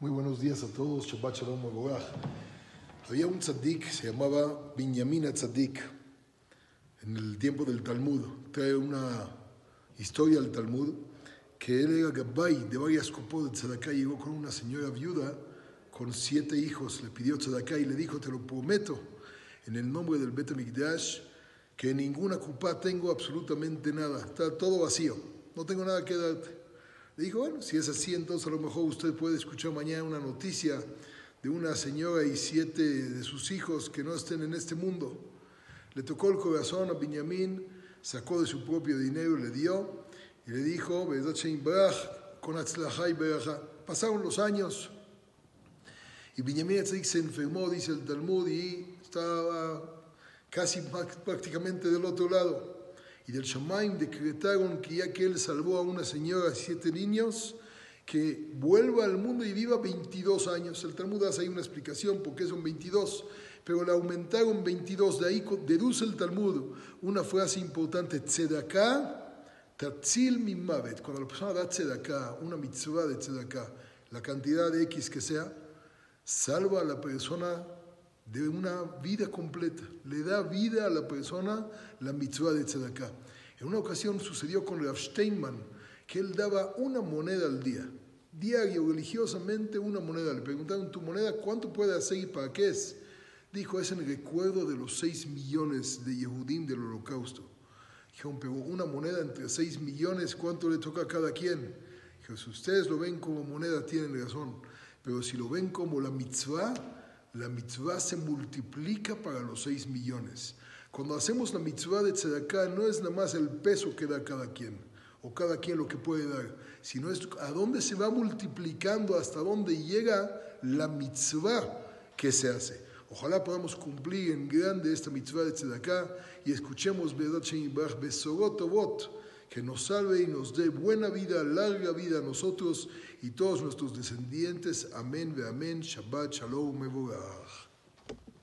Muy buenos días a todos, Shabbat Shalom. Había un tzaddik, se llamaba Binyamin Tzaddik, en el tiempo del Talmud. Trae una historia del Talmud que él era Gabay de varias copos de Tzedakah. Llegó con una señora viuda con siete hijos, le pidió Tzedakah y le dijo: Te lo prometo, en el nombre del Bet Mikdash, que en ninguna cupá tengo absolutamente nada, está todo vacío, no tengo nada que darte. Le dijo, bueno, si es así, entonces a lo mejor usted puede escuchar mañana una noticia de una señora y siete de sus hijos que no estén en este mundo. Le tocó el corazón a Benjamín, sacó de su propio dinero, le dio y le dijo, con Pasaron los años y Benjamín se enfermó, dice el Talmud, y estaba casi prácticamente del otro lado y del Shamaim decretaron que ya que él salvó a una señora y siete niños, que vuelva al mundo y viva 22 años. El Talmud hace ahí una explicación por qué son 22, pero le aumentaron 22. De ahí deduce el Talmud una frase importante, tzedaká, tatzil mimavet. Cuando la persona da tzedaká, una mitzvah de tzedaká, la cantidad de X que sea, salva a la persona de una vida completa, le da vida a la persona la mitzvah de tzedakah. En una ocasión sucedió con Rav Steinman, que él daba una moneda al día, diario, religiosamente una moneda. Le preguntaron, ¿tu moneda cuánto puede hacer y para qué es? Dijo, es en recuerdo de los seis millones de Yehudim del holocausto. Dijeron, pero una moneda entre seis millones, ¿cuánto le toca a cada quien? Dijo, si ustedes lo ven como moneda, tienen razón, pero si lo ven como la mitzvah, la mitzvah se multiplica para los 6 millones. Cuando hacemos la mitzvah de tzedakah, no es nada más el peso que da cada quien, o cada quien lo que puede dar, sino es a dónde se va multiplicando, hasta dónde llega la mitzvah que se hace. Ojalá podamos cumplir en grande esta mitzvah de tzedakah y escuchemos que nos salve y nos dé buena vida, larga vida a nosotros y todos nuestros descendientes. Amén, ve amén. Shabbat, shalom, mevorach.